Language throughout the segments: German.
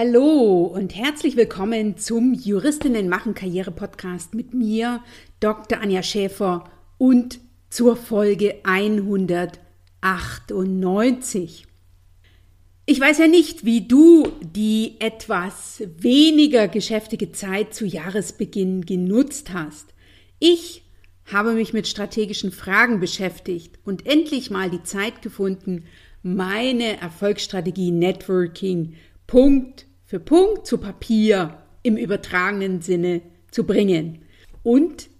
Hallo und herzlich willkommen zum Juristinnen machen Karriere Podcast mit mir, Dr. Anja Schäfer und zur Folge 198. Ich weiß ja nicht, wie du die etwas weniger geschäftige Zeit zu Jahresbeginn genutzt hast. Ich habe mich mit strategischen Fragen beschäftigt und endlich mal die Zeit gefunden, meine Erfolgsstrategie Networking Punkt für Punkt zu Papier im übertragenen Sinne zu bringen. Und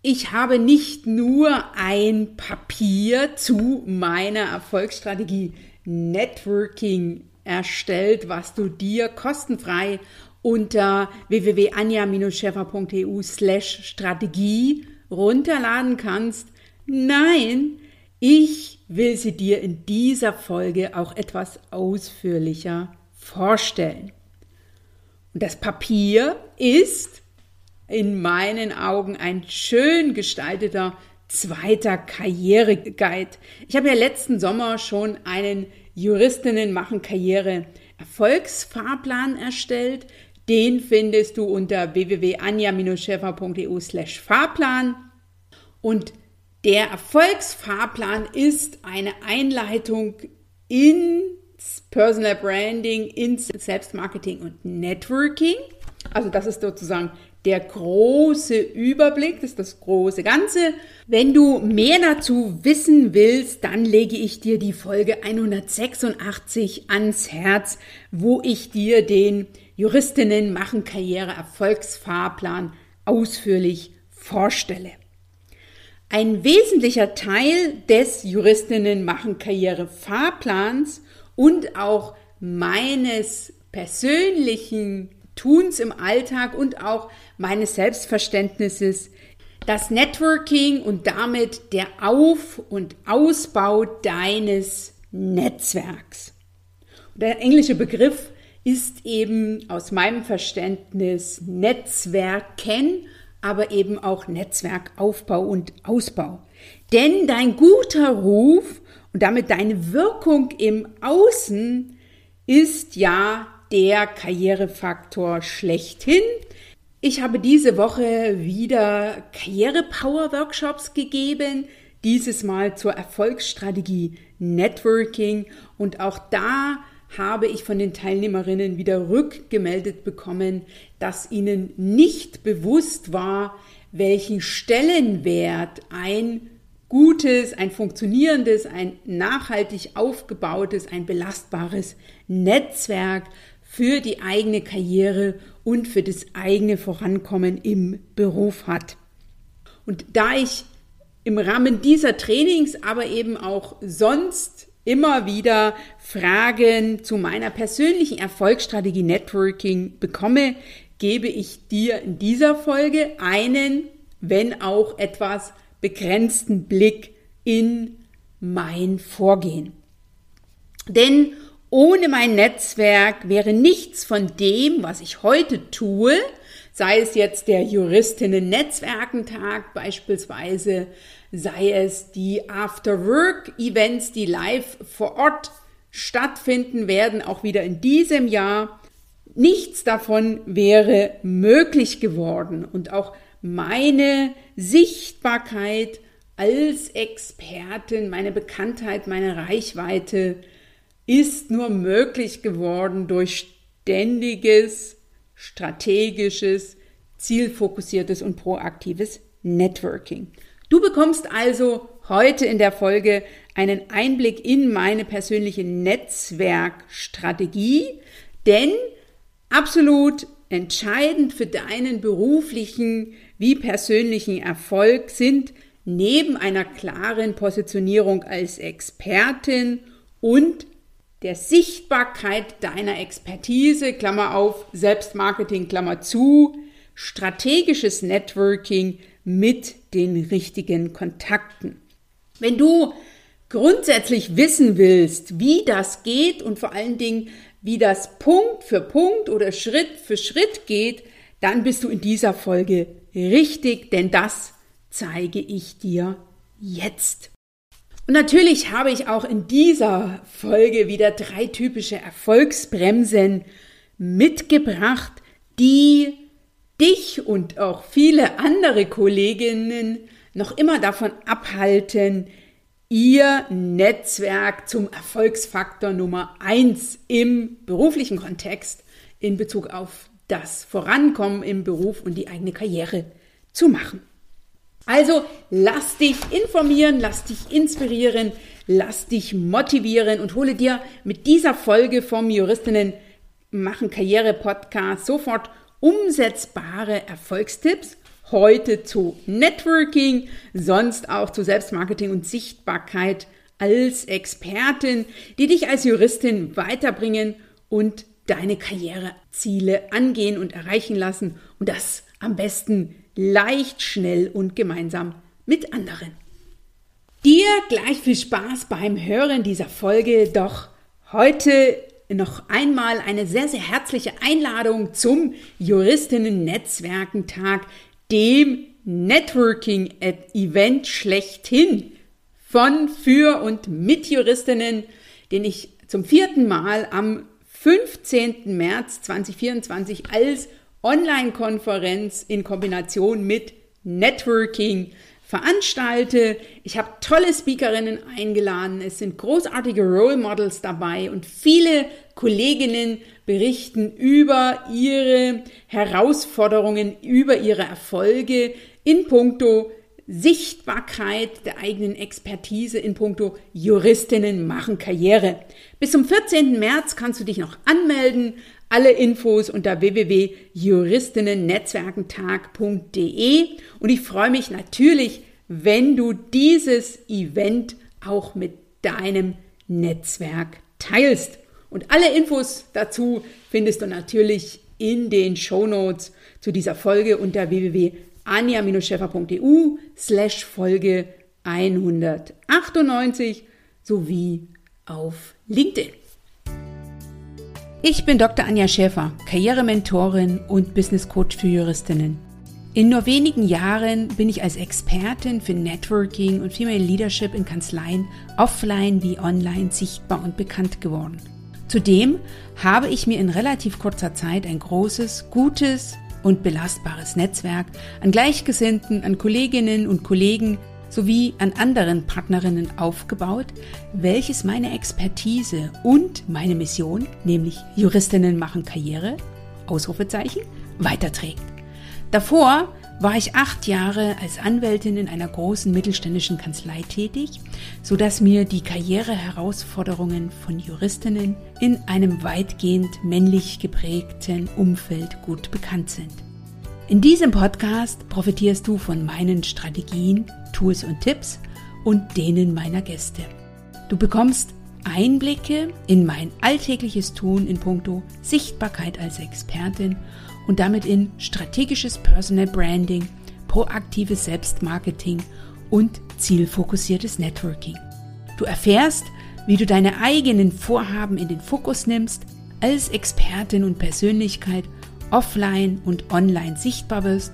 ich habe nicht nur ein Papier zu meiner Erfolgsstrategie Networking erstellt, was du dir kostenfrei unter www.anja-scheffer.eu slash Strategie runterladen kannst. Nein, ich will sie dir in dieser Folge auch etwas ausführlicher vorstellen. Und das Papier ist in meinen Augen ein schön gestalteter zweiter Karriereguide. Ich habe ja letzten Sommer schon einen Juristinnen machen Karriere Erfolgsfahrplan erstellt. Den findest du unter www.anja-schäfer.eu slash Fahrplan. Und der Erfolgsfahrplan ist eine Einleitung ins Personal Branding, ins Selbstmarketing und Networking. Also das ist sozusagen der große Überblick, das ist das große Ganze. Wenn du mehr dazu wissen willst, dann lege ich dir die Folge 186 ans Herz, wo ich dir den Juristinnen machen Karriere Erfolgsfahrplan ausführlich vorstelle. Ein wesentlicher Teil des Juristinnen machen Karriere Fahrplans und auch meines persönlichen Tuns im Alltag und auch meines Selbstverständnisses das Networking und damit der Auf- und Ausbau deines Netzwerks. Der englische Begriff ist eben aus meinem Verständnis Netzwerken, aber eben auch Netzwerkaufbau und Ausbau. Denn dein guter Ruf und damit deine Wirkung im Außen ist ja der Karrierefaktor schlechthin. Ich habe diese Woche wieder Karriere-Power-Workshops gegeben, dieses Mal zur Erfolgsstrategie Networking und auch da habe ich von den Teilnehmerinnen wieder rückgemeldet bekommen, dass ihnen nicht bewusst war, welchen Stellenwert ein gutes, ein funktionierendes, ein nachhaltig aufgebautes, ein belastbares Netzwerk für die eigene Karriere und für das eigene Vorankommen im Beruf hat. Und da ich im Rahmen dieser Trainings, aber eben auch sonst immer wieder Fragen zu meiner persönlichen Erfolgsstrategie Networking bekomme, gebe ich dir in dieser Folge einen, wenn auch etwas begrenzten Blick in mein Vorgehen. Denn ohne mein Netzwerk wäre nichts von dem, was ich heute tue, sei es jetzt der Juristinnen-Netzwerkentag beispielsweise, sei es die After-Work-Events, die live vor Ort stattfinden werden, auch wieder in diesem Jahr. Nichts davon wäre möglich geworden und auch meine Sichtbarkeit als Expertin, meine Bekanntheit, meine Reichweite ist nur möglich geworden durch ständiges, strategisches, zielfokussiertes und proaktives Networking. Du bekommst also heute in der Folge einen Einblick in meine persönliche Netzwerkstrategie, denn absolut entscheidend für deinen beruflichen wie persönlichen Erfolg sind neben einer klaren Positionierung als Expertin und der Sichtbarkeit deiner Expertise, Klammer auf, Selbstmarketing, Klammer zu, strategisches Networking mit den richtigen Kontakten. Wenn du grundsätzlich wissen willst, wie das geht und vor allen Dingen, wie das Punkt für Punkt oder Schritt für Schritt geht, dann bist du in dieser Folge richtig, denn das zeige ich dir jetzt. Und natürlich habe ich auch in dieser Folge wieder drei typische Erfolgsbremsen mitgebracht, die dich und auch viele andere Kolleginnen noch immer davon abhalten, ihr Netzwerk zum Erfolgsfaktor Nummer eins im beruflichen Kontext in Bezug auf das Vorankommen im Beruf und die eigene Karriere zu machen. Also lass dich informieren, lass dich inspirieren, lass dich motivieren und hole dir mit dieser Folge vom Juristinnen machen Karriere Podcast sofort umsetzbare Erfolgstipps. Heute zu Networking, sonst auch zu Selbstmarketing und Sichtbarkeit als Expertin, die dich als Juristin weiterbringen und deine Karriereziele angehen und erreichen lassen und das am besten leicht, schnell und gemeinsam mit anderen. Dir gleich viel Spaß beim Hören dieser Folge, doch heute noch einmal eine sehr, sehr herzliche Einladung zum Juristinnen-Netzwerkentag, dem Networking-Event schlechthin von, für und mit Juristinnen, den ich zum vierten Mal am 15. März 2024 als Online-Konferenz in Kombination mit Networking veranstalte. Ich habe tolle Speakerinnen eingeladen. Es sind großartige Role Models dabei und viele Kolleginnen berichten über ihre Herausforderungen, über ihre Erfolge in puncto Sichtbarkeit der eigenen Expertise in puncto Juristinnen machen Karriere. Bis zum 14. März kannst du dich noch anmelden. Alle Infos unter www.juristinnennetzwerkentag.de und ich freue mich natürlich, wenn du dieses Event auch mit deinem Netzwerk teilst. Und alle Infos dazu findest du natürlich in den Show Notes zu dieser Folge unter www.anja-scheffer.eu slash Folge 198 sowie auf LinkedIn. Ich bin Dr. Anja Schäfer, Karrierementorin und Business Coach für Juristinnen. In nur wenigen Jahren bin ich als Expertin für Networking und Female Leadership in Kanzleien offline wie online sichtbar und bekannt geworden. Zudem habe ich mir in relativ kurzer Zeit ein großes, gutes und belastbares Netzwerk an Gleichgesinnten, an Kolleginnen und Kollegen sowie an anderen Partnerinnen aufgebaut, welches meine Expertise und meine Mission, nämlich Juristinnen machen Karriere, Ausrufezeichen, weiterträgt. Davor war ich acht Jahre als Anwältin in einer großen mittelständischen Kanzlei tätig, sodass mir die Karriereherausforderungen von Juristinnen in einem weitgehend männlich geprägten Umfeld gut bekannt sind. In diesem Podcast profitierst du von meinen Strategien, Tools und Tipps und denen meiner Gäste. Du bekommst Einblicke in mein alltägliches Tun in puncto Sichtbarkeit als Expertin und damit in strategisches Personal Branding, proaktives Selbstmarketing und zielfokussiertes Networking. Du erfährst, wie du deine eigenen Vorhaben in den Fokus nimmst, als Expertin und Persönlichkeit offline und online sichtbar wirst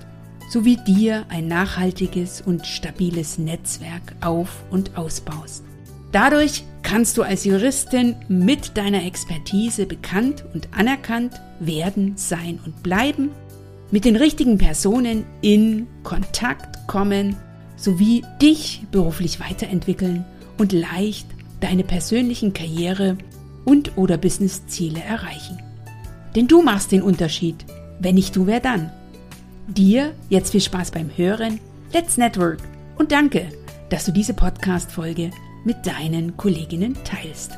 sowie dir ein nachhaltiges und stabiles Netzwerk auf und ausbaust. Dadurch kannst du als Juristin mit deiner Expertise bekannt und anerkannt werden, sein und bleiben, mit den richtigen Personen in Kontakt kommen sowie dich beruflich weiterentwickeln und leicht deine persönlichen Karriere und oder Businessziele erreichen. Denn du machst den Unterschied. Wenn nicht du, wer dann? Dir jetzt viel Spaß beim Hören. Let's Network und danke, dass du diese Podcast-Folge mit deinen Kolleginnen teilst.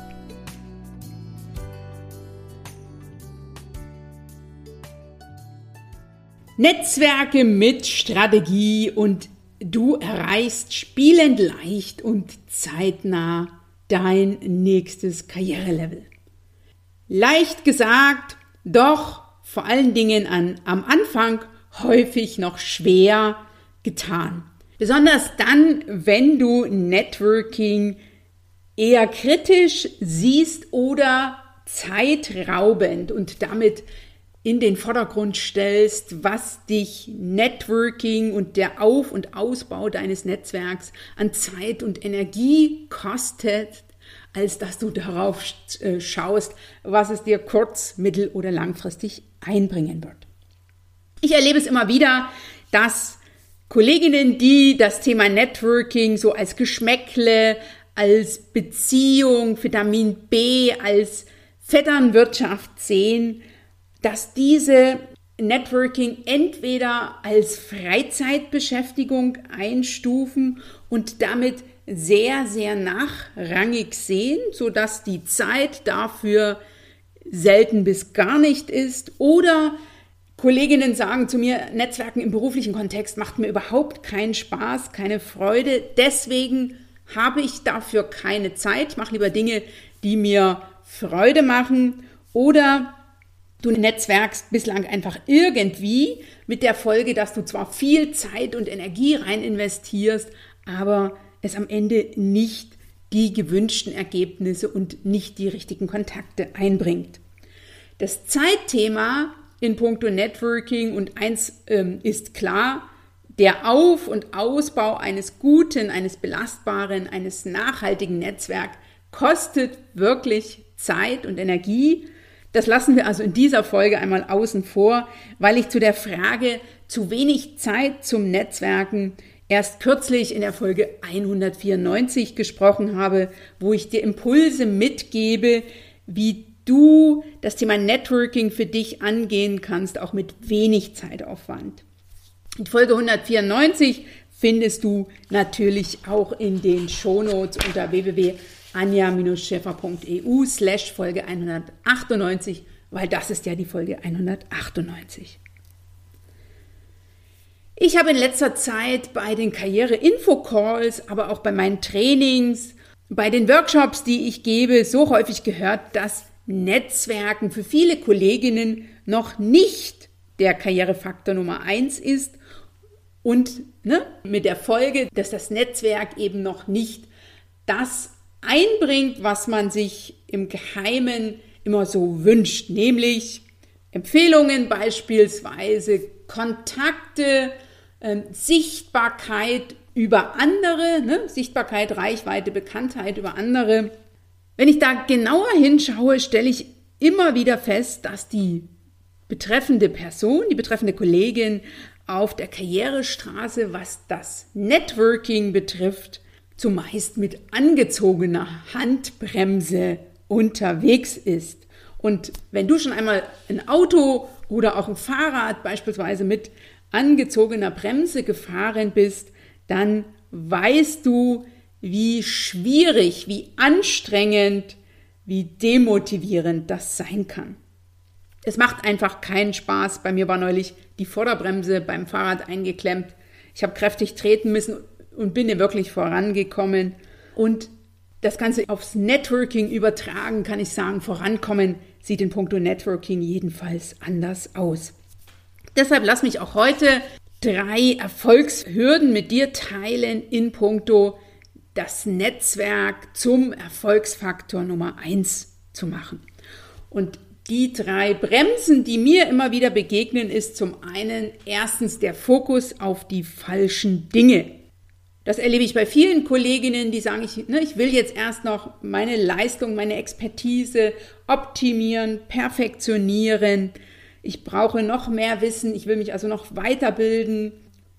Netzwerke mit Strategie und du erreichst spielend leicht und zeitnah dein nächstes Karrierelevel. Leicht gesagt, doch vor allen Dingen an, am Anfang häufig noch schwer getan. Besonders dann, wenn du Networking eher kritisch siehst oder zeitraubend und damit in den Vordergrund stellst, was dich Networking und der Auf- und Ausbau deines Netzwerks an Zeit und Energie kostet, als dass du darauf äh, schaust, was es dir kurz-, mittel- oder langfristig einbringen wird. Ich erlebe es immer wieder, dass Kolleginnen, die das Thema Networking so als Geschmäckle, als Beziehung, Vitamin B, als Vetternwirtschaft sehen, dass diese Networking entweder als Freizeitbeschäftigung einstufen und damit sehr, sehr nachrangig sehen, sodass die Zeit dafür selten bis gar nicht ist. Oder Kolleginnen sagen zu mir, Netzwerken im beruflichen Kontext macht mir überhaupt keinen Spaß, keine Freude. Deswegen habe ich dafür keine Zeit, mache lieber Dinge, die mir Freude machen. Oder du netzwerkst bislang einfach irgendwie mit der Folge, dass du zwar viel Zeit und Energie rein investierst, aber es am Ende nicht die gewünschten Ergebnisse und nicht die richtigen Kontakte einbringt. Das Zeitthema in puncto Networking und eins ähm, ist klar, der Auf- und Ausbau eines guten, eines belastbaren, eines nachhaltigen Netzwerks kostet wirklich Zeit und Energie. Das lassen wir also in dieser Folge einmal außen vor, weil ich zu der Frage zu wenig Zeit zum Netzwerken erst kürzlich in der Folge 194 gesprochen habe, wo ich dir Impulse mitgebe, wie du das Thema Networking für dich angehen kannst, auch mit wenig Zeitaufwand. In Folge 194 findest du natürlich auch in den Shownotes unter www.anja-schäfer.eu slash Folge 198, weil das ist ja die Folge 198. Ich habe in letzter Zeit bei den Karriere-Info-Calls, aber auch bei meinen Trainings, bei den Workshops, die ich gebe, so häufig gehört, dass Netzwerken für viele Kolleginnen noch nicht der Karrierefaktor Nummer eins ist und ne, mit der Folge, dass das Netzwerk eben noch nicht das einbringt, was man sich im Geheimen immer so wünscht, nämlich Empfehlungen beispielsweise, Kontakte, ähm, Sichtbarkeit über andere, ne? Sichtbarkeit, Reichweite, Bekanntheit über andere. Wenn ich da genauer hinschaue, stelle ich immer wieder fest, dass die betreffende Person, die betreffende Kollegin auf der Karrierestraße, was das Networking betrifft, zumeist mit angezogener Handbremse unterwegs ist. Und wenn du schon einmal ein Auto oder auch ein Fahrrad beispielsweise mit angezogener Bremse gefahren bist, dann weißt du, wie schwierig, wie anstrengend, wie demotivierend das sein kann. Es macht einfach keinen Spaß. Bei mir war neulich die Vorderbremse beim Fahrrad eingeklemmt. Ich habe kräftig treten müssen und bin wirklich vorangekommen. Und das Ganze aufs Networking übertragen, kann ich sagen, vorankommen sieht in puncto Networking jedenfalls anders aus. Deshalb lass mich auch heute drei Erfolgshürden mit dir teilen in puncto das Netzwerk zum Erfolgsfaktor Nummer eins zu machen. Und die drei Bremsen, die mir immer wieder begegnen, ist zum einen erstens der Fokus auf die falschen Dinge. Das erlebe ich bei vielen Kolleginnen, die sagen, ich, ne, ich will jetzt erst noch meine Leistung, meine Expertise optimieren, perfektionieren. Ich brauche noch mehr Wissen, ich will mich also noch weiterbilden.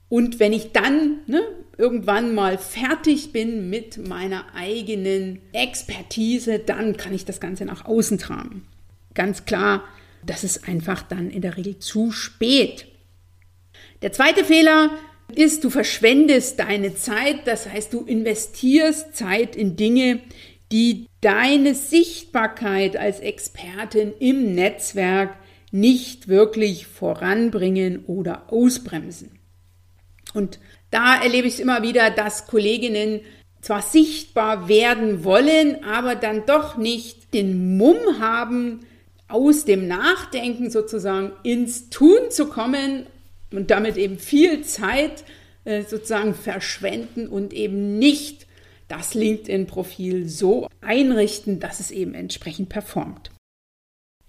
Und wenn ich dann ne, irgendwann mal fertig bin mit meiner eigenen Expertise, dann kann ich das Ganze nach außen tragen. Ganz klar, das ist einfach dann in der Regel zu spät. Der zweite Fehler ist, du verschwendest deine Zeit, das heißt, du investierst Zeit in Dinge, die deine Sichtbarkeit als Expertin im Netzwerk nicht wirklich voranbringen oder ausbremsen. Und da erlebe ich es immer wieder, dass Kolleginnen zwar sichtbar werden wollen, aber dann doch nicht den Mumm haben, aus dem Nachdenken sozusagen ins Tun zu kommen und damit eben viel Zeit äh, sozusagen verschwenden und eben nicht das LinkedIn-Profil so einrichten, dass es eben entsprechend performt.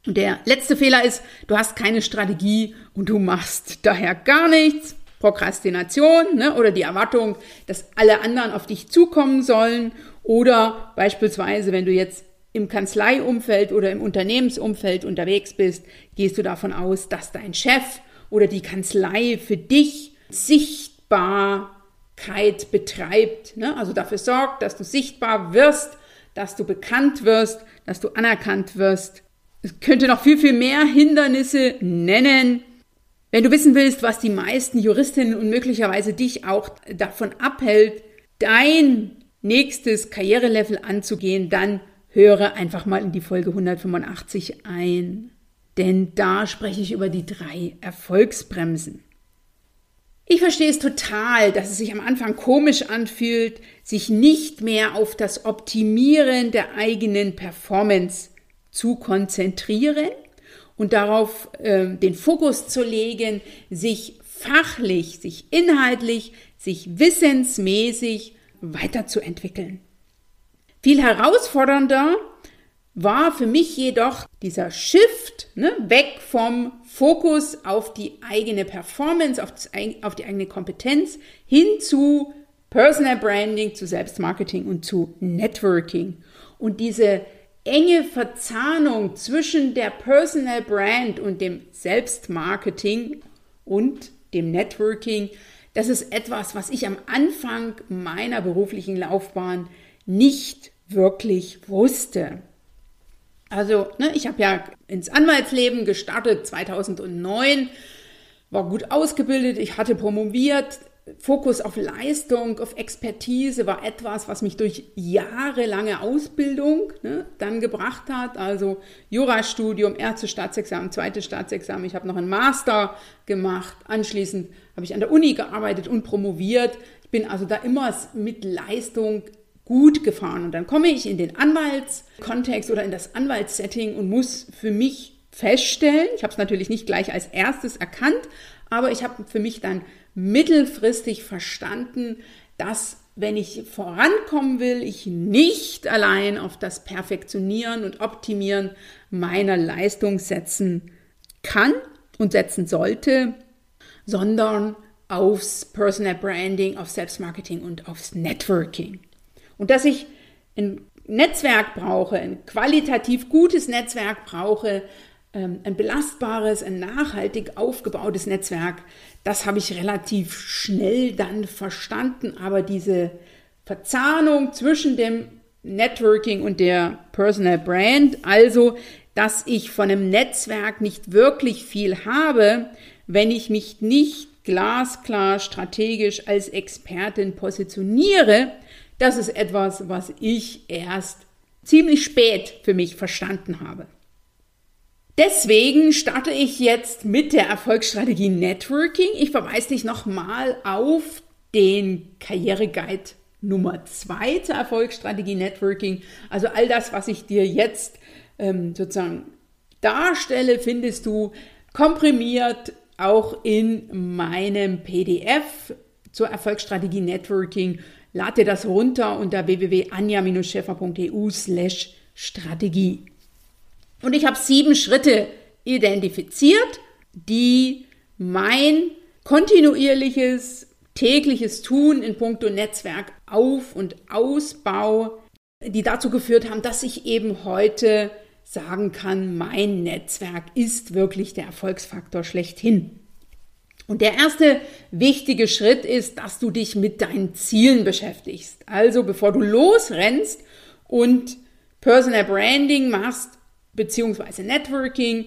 Und der letzte Fehler ist, du hast keine Strategie und du machst daher gar nichts. Prokrastination ne, oder die Erwartung, dass alle anderen auf dich zukommen sollen Oder beispielsweise, wenn du jetzt im Kanzleiumfeld oder im Unternehmensumfeld unterwegs bist, gehst du davon aus, dass dein Chef oder die Kanzlei für dich Sichtbarkeit betreibt, ne? also dafür sorgt, dass du sichtbar wirst, dass du bekannt wirst, dass du anerkannt wirst. Es könnte noch viel, viel mehr Hindernisse nennen. Wenn du wissen willst, was die meisten Juristinnen und möglicherweise dich auch davon abhält, dein nächstes Karrierelevel anzugehen, dann höre einfach mal in die Folge 185 ein. Denn da spreche ich über die drei Erfolgsbremsen. Ich verstehe es total, dass es sich am Anfang komisch anfühlt, sich nicht mehr auf das Optimieren der eigenen Performance zu konzentrieren und darauf äh, den Fokus zu legen, sich fachlich, sich inhaltlich, sich wissensmäßig weiterzuentwickeln. Viel herausfordernder war für mich jedoch dieser Shift ne, weg vom Fokus auf die eigene Performance, auf, das, auf die eigene Kompetenz hin zu Personal Branding, zu Selbstmarketing und zu Networking. Und diese enge Verzahnung zwischen der Personal Brand und dem Selbstmarketing und dem Networking, das ist etwas, was ich am Anfang meiner beruflichen Laufbahn nicht wirklich wusste. Also, ne, ich habe ja ins Anwaltsleben gestartet 2009, war gut ausgebildet, ich hatte promoviert. Fokus auf Leistung, auf Expertise war etwas, was mich durch jahrelange Ausbildung ne, dann gebracht hat. Also Jurastudium, erstes Staatsexamen, zweites Staatsexamen. Ich habe noch einen Master gemacht. Anschließend habe ich an der Uni gearbeitet und promoviert. Ich bin also da immer mit Leistung gut gefahren. Und dann komme ich in den Anwaltskontext oder in das Anwaltssetting und muss für mich feststellen, ich habe es natürlich nicht gleich als erstes erkannt, aber ich habe für mich dann mittelfristig verstanden, dass wenn ich vorankommen will, ich nicht allein auf das Perfektionieren und Optimieren meiner Leistung setzen kann und setzen sollte, sondern aufs Personal Branding, auf Selbstmarketing und aufs Networking. Und dass ich ein Netzwerk brauche, ein qualitativ gutes Netzwerk brauche, ein belastbares, ein nachhaltig aufgebautes Netzwerk, das habe ich relativ schnell dann verstanden. Aber diese Verzahnung zwischen dem Networking und der Personal Brand, also dass ich von einem Netzwerk nicht wirklich viel habe, wenn ich mich nicht glasklar strategisch als Expertin positioniere, das ist etwas, was ich erst ziemlich spät für mich verstanden habe. Deswegen starte ich jetzt mit der Erfolgsstrategie Networking. Ich verweise dich nochmal auf den Karriereguide Nummer 2 zur Erfolgsstrategie Networking. Also all das, was ich dir jetzt ähm, sozusagen darstelle, findest du komprimiert auch in meinem PDF zur Erfolgsstrategie Networking Lad dir das runter unter www.anja-scheffer.eu slash Strategie. Und ich habe sieben Schritte identifiziert, die mein kontinuierliches tägliches Tun in puncto Netzwerk Auf- und Ausbau, die dazu geführt haben, dass ich eben heute sagen kann, mein Netzwerk ist wirklich der Erfolgsfaktor schlechthin. Und der erste wichtige Schritt ist, dass du dich mit deinen Zielen beschäftigst. Also bevor du losrennst und Personal Branding machst, beziehungsweise Networking,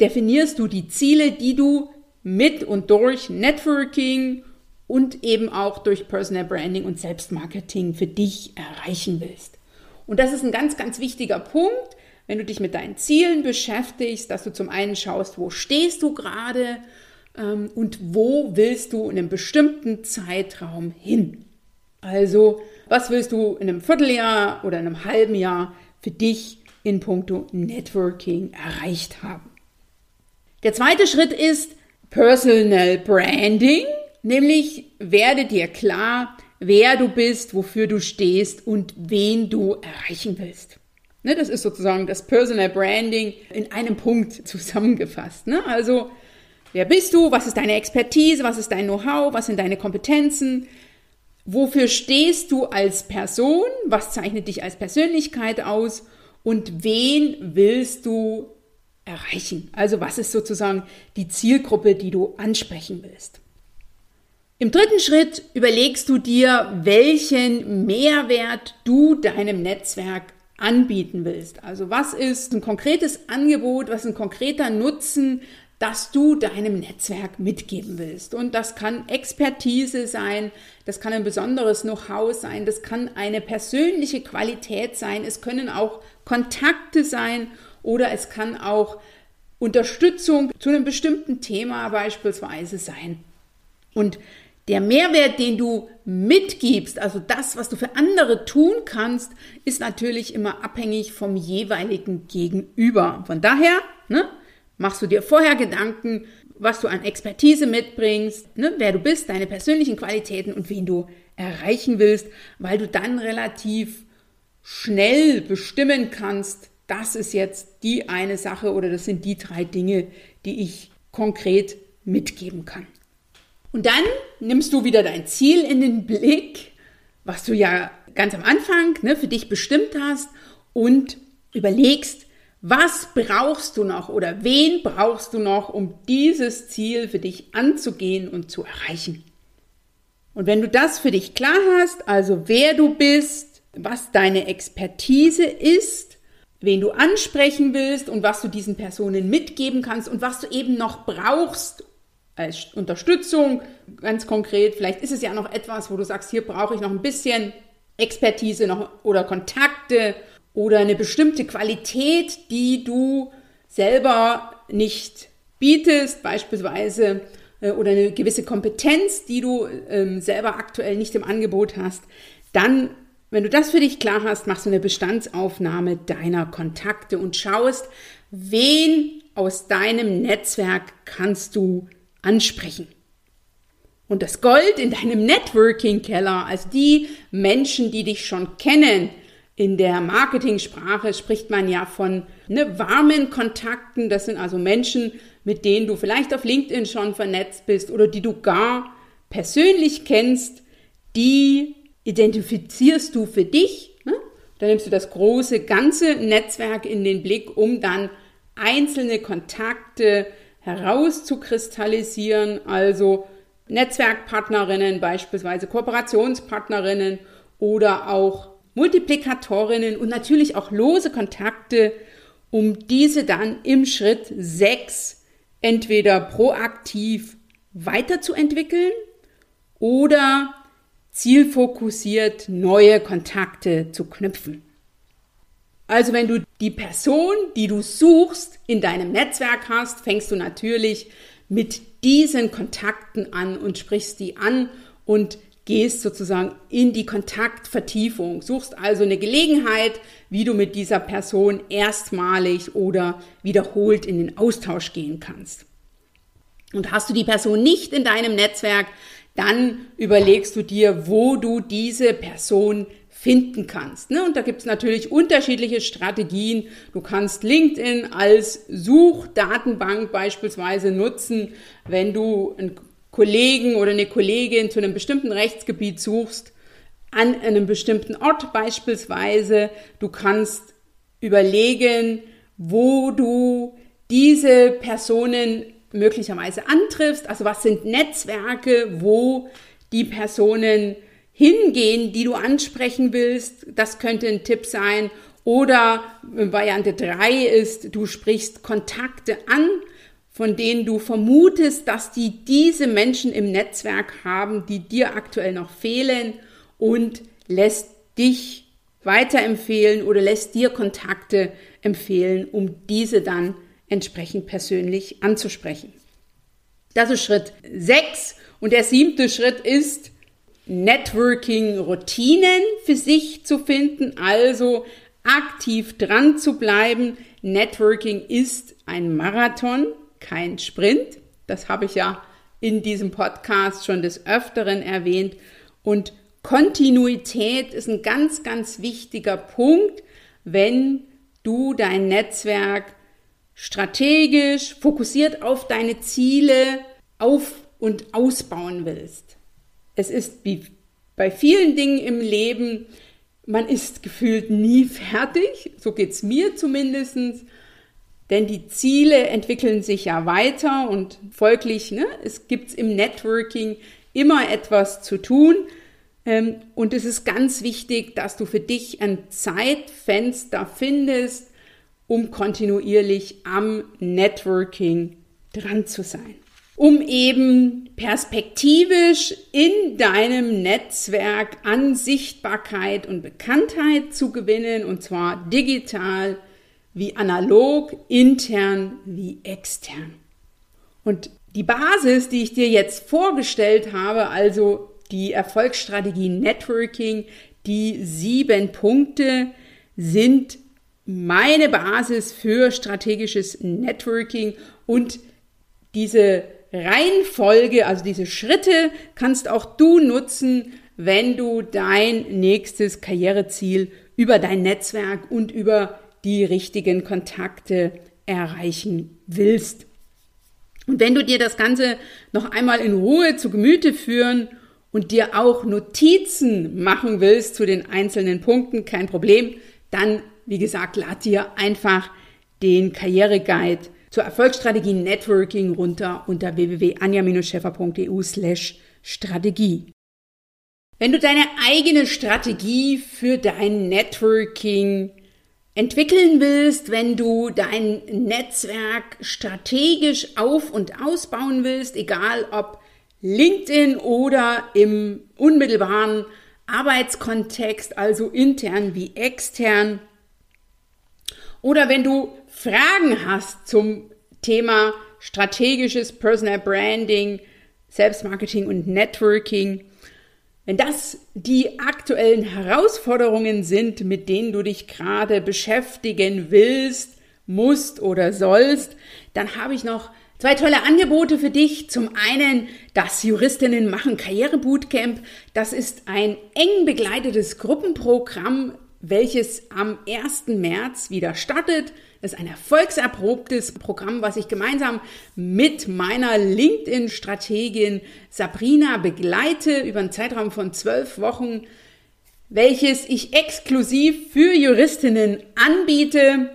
definierst du die Ziele, die du mit und durch Networking und eben auch durch Personal Branding und Selbstmarketing für dich erreichen willst. Und das ist ein ganz, ganz wichtiger Punkt, wenn du dich mit deinen Zielen beschäftigst, dass du zum einen schaust, wo stehst du gerade, ähm, und wo willst du in einem bestimmten Zeitraum hin. Also, was willst du in einem Vierteljahr oder in einem halben Jahr für dich in puncto Networking erreicht haben? Der zweite Schritt ist Personal Branding, nämlich werde dir klar, wer du bist, wofür du stehst und wen du erreichen willst. Ne, das ist sozusagen das Personal Branding in einem Punkt zusammengefasst. Ne? Also Wer bist du? Was ist deine Expertise? Was ist dein Know-how? Was sind deine Kompetenzen? Wofür stehst du als Person? Was zeichnet dich als Persönlichkeit aus? Und wen willst du erreichen? Also was ist sozusagen die Zielgruppe, die du ansprechen willst? Im dritten Schritt überlegst du dir, welchen Mehrwert du deinem Netzwerk anbieten willst. Also was ist ein konkretes Angebot, was ein konkreter Nutzen, das du deinem Netzwerk mitgeben willst. Und das kann Expertise sein, das kann ein besonderes Know-how sein, das kann eine persönliche Qualität sein, es können auch Kontakte sein oder es kann auch Unterstützung zu einem bestimmten Thema beispielsweise sein. Und der Mehrwert, den du mitgibst, also das, was du für andere tun kannst, ist natürlich immer abhängig vom jeweiligen Gegenüber. Von daher ne, machst du dir vorher Gedanken, was du an Expertise mitbringst, ne, wer du bist, deine persönlichen Qualitäten und wen du erreichen willst, weil du dann relativ schnell bestimmen kannst, das ist jetzt die eine Sache oder das sind die drei Dinge, die ich konkret mitgeben kann. Und dann nimmst du wieder dein Ziel in den Blick, was du ja ganz am Anfang ne, für dich bestimmt hast und überlegst, was brauchst du noch oder wen brauchst du noch, um dieses Ziel für dich anzugehen und zu erreichen. Und wenn du das für dich klar hast, also wer du bist, was deine Expertise ist, wen du ansprechen willst und was du diesen Personen mitgeben kannst und was du eben noch brauchst, als Unterstützung, ganz konkret. Vielleicht ist es ja noch etwas, wo du sagst, hier brauche ich noch ein bisschen Expertise noch oder Kontakte oder eine bestimmte Qualität, die du selber nicht bietest, beispielsweise äh, oder eine gewisse Kompetenz, die du ähm, selber aktuell nicht im Angebot hast, dann, wenn du das für dich klar hast, machst du eine Bestandsaufnahme deiner Kontakte und schaust, wen aus deinem Netzwerk kannst du ansprechen. Und das Gold in deinem Networking-Keller, also die Menschen, die dich schon kennen, in der Marketingsprache spricht man ja von ne, warmen Kontakten. Das sind also Menschen, mit denen du vielleicht auf LinkedIn schon vernetzt bist oder die du gar persönlich kennst. Die identifizierst du für dich. Ne? Da nimmst du das große ganze Netzwerk in den Blick, um dann einzelne Kontakte herauszukristallisieren, also Netzwerkpartnerinnen, beispielsweise Kooperationspartnerinnen oder auch Multiplikatorinnen und natürlich auch lose Kontakte, um diese dann im Schritt 6 entweder proaktiv weiterzuentwickeln oder zielfokussiert neue Kontakte zu knüpfen. Also wenn du die Person, die du suchst, in deinem Netzwerk hast, fängst du natürlich mit diesen Kontakten an und sprichst die an und gehst sozusagen in die Kontaktvertiefung, suchst also eine Gelegenheit, wie du mit dieser Person erstmalig oder wiederholt in den Austausch gehen kannst. Und hast du die Person nicht in deinem Netzwerk, dann überlegst du dir, wo du diese Person finden kannst. Ne? Und da gibt es natürlich unterschiedliche Strategien. Du kannst LinkedIn als Suchdatenbank beispielsweise nutzen, wenn du einen Kollegen oder eine Kollegin zu einem bestimmten Rechtsgebiet suchst, an einem bestimmten Ort beispielsweise. Du kannst überlegen, wo du diese Personen möglicherweise antriffst. Also was sind Netzwerke, wo die Personen hingehen, die du ansprechen willst. Das könnte ein Tipp sein. Oder Variante 3 ist, du sprichst Kontakte an, von denen du vermutest, dass die diese Menschen im Netzwerk haben, die dir aktuell noch fehlen und lässt dich weiterempfehlen oder lässt dir Kontakte empfehlen, um diese dann entsprechend persönlich anzusprechen. Das ist Schritt 6. Und der siebte Schritt ist, Networking-Routinen für sich zu finden, also aktiv dran zu bleiben. Networking ist ein Marathon, kein Sprint. Das habe ich ja in diesem Podcast schon des Öfteren erwähnt. Und Kontinuität ist ein ganz, ganz wichtiger Punkt, wenn du dein Netzwerk strategisch, fokussiert auf deine Ziele auf und ausbauen willst. Es ist wie bei vielen Dingen im Leben, man ist gefühlt nie fertig, so geht es mir zumindest, denn die Ziele entwickeln sich ja weiter und folglich ne, es gibt im Networking immer etwas zu tun. Ähm, und es ist ganz wichtig, dass du für dich ein Zeitfenster findest, um kontinuierlich am Networking dran zu sein. Um eben perspektivisch in deinem Netzwerk an Sichtbarkeit und Bekanntheit zu gewinnen, und zwar digital wie analog, intern wie extern. Und die Basis, die ich dir jetzt vorgestellt habe, also die Erfolgsstrategie Networking, die sieben Punkte sind meine Basis für strategisches Networking und diese Reihenfolge, also diese Schritte kannst auch du nutzen, wenn du dein nächstes Karriereziel über dein Netzwerk und über die richtigen Kontakte erreichen willst. Und wenn du dir das Ganze noch einmal in Ruhe zu Gemüte führen und dir auch Notizen machen willst zu den einzelnen Punkten, kein Problem, dann, wie gesagt, lad dir einfach den Karriereguide zur Erfolgsstrategie Networking runter unter www.anja-scheffer.eu slash Strategie. Wenn du deine eigene Strategie für dein Networking entwickeln willst, wenn du dein Netzwerk strategisch auf und ausbauen willst, egal ob LinkedIn oder im unmittelbaren Arbeitskontext, also intern wie extern. Oder wenn du Fragen hast zum Thema strategisches Personal Branding, Selbstmarketing und Networking, wenn das die aktuellen Herausforderungen sind, mit denen du dich gerade beschäftigen willst, musst oder sollst, dann habe ich noch Zwei tolle Angebote für dich. Zum einen das Juristinnen machen Karriere Bootcamp. Das ist ein eng begleitetes Gruppenprogramm, welches am 1. März wieder startet. Das ist ein erfolgserprobtes Programm, was ich gemeinsam mit meiner LinkedIn-Strategin Sabrina begleite über einen Zeitraum von zwölf Wochen, welches ich exklusiv für Juristinnen anbiete.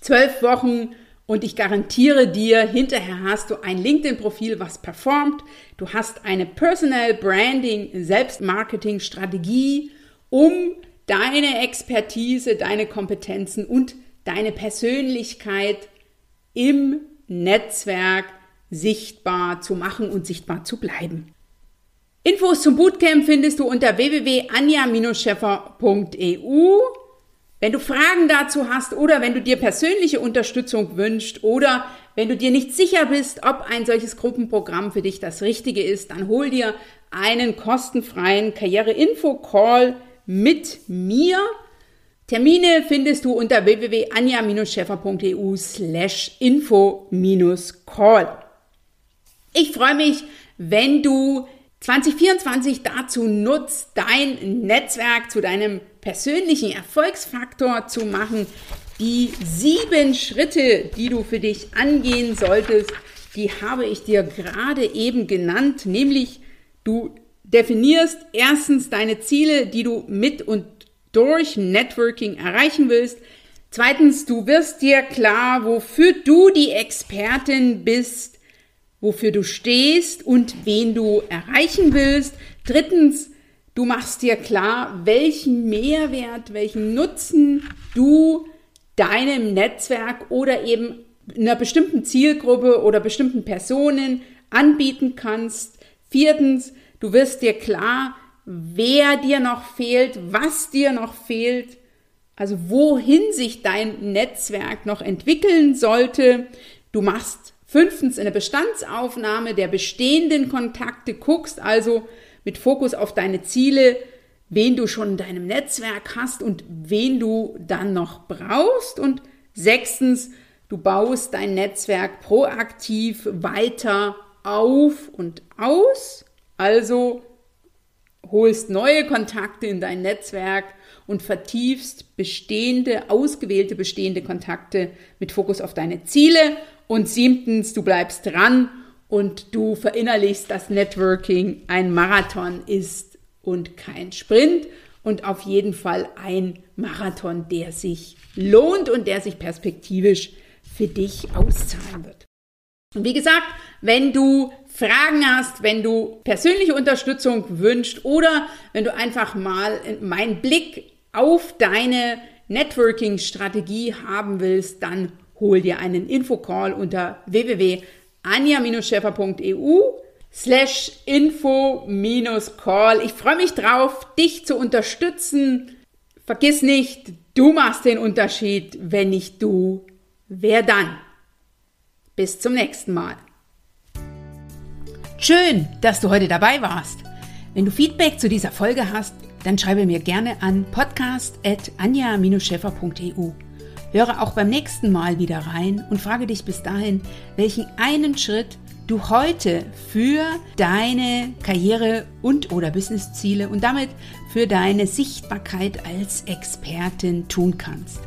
Zwölf Wochen und ich garantiere dir, hinterher hast du ein LinkedIn-Profil, was performt. Du hast eine Personal Branding, Selbstmarketing Strategie, um deine Expertise, deine Kompetenzen und deine Persönlichkeit im Netzwerk sichtbar zu machen und sichtbar zu bleiben. Infos zum Bootcamp findest du unter www.anja-scheffer.eu. Wenn du Fragen dazu hast oder wenn du dir persönliche Unterstützung wünschst oder wenn du dir nicht sicher bist, ob ein solches Gruppenprogramm für dich das Richtige ist, dann hol dir einen kostenfreien Karriere-Info-Call mit mir. Termine findest du unter www.anja-scheffer.eu slash info-call. Ich freue mich, wenn du 2024 dazu nutzt, dein Netzwerk zu deinem persönlichen Erfolgsfaktor zu machen. Die sieben Schritte, die du für dich angehen solltest, die habe ich dir gerade eben genannt, nämlich du definierst erstens deine Ziele, die du mit und durch Networking erreichen willst. Zweitens, du wirst dir klar, wofür du die Expertin bist, wofür du stehst und wen du erreichen willst. Drittens, Du machst dir klar, welchen Mehrwert, welchen Nutzen du deinem Netzwerk oder eben einer bestimmten Zielgruppe oder bestimmten Personen anbieten kannst. Viertens, du wirst dir klar, wer dir noch fehlt, was dir noch fehlt, also wohin sich dein Netzwerk noch entwickeln sollte. Du machst fünftens eine Bestandsaufnahme der bestehenden Kontakte, guckst also, mit Fokus auf deine Ziele, wen du schon in deinem Netzwerk hast und wen du dann noch brauchst. Und sechstens, du baust dein Netzwerk proaktiv weiter auf und aus. Also holst neue Kontakte in dein Netzwerk und vertiefst bestehende, ausgewählte bestehende Kontakte mit Fokus auf deine Ziele. Und siebtens, du bleibst dran und du verinnerlichst, dass Networking ein Marathon ist und kein Sprint und auf jeden Fall ein Marathon, der sich lohnt und der sich perspektivisch für dich auszahlen wird. Und wie gesagt, wenn du Fragen hast, wenn du persönliche Unterstützung wünschst oder wenn du einfach mal meinen Blick auf deine Networking-Strategie haben willst, dann hol dir einen Infocall unter www.anja-scheffer.eu slash info-call. Ich freue mich drauf, dich zu unterstützen. Vergiss nicht, du machst den Unterschied. Wenn nicht du, wer dann? Bis zum nächsten Mal. Schön, dass du heute dabei warst. Wenn du Feedback zu dieser Folge hast, dann schreibe mir gerne an podcast.anja-scheffer.eu. Höre auch beim nächsten Mal wieder rein und frage dich bis dahin, welchen einen Schritt du heute für deine Karriere und oder Businessziele und damit für deine Sichtbarkeit als Expertin tun kannst.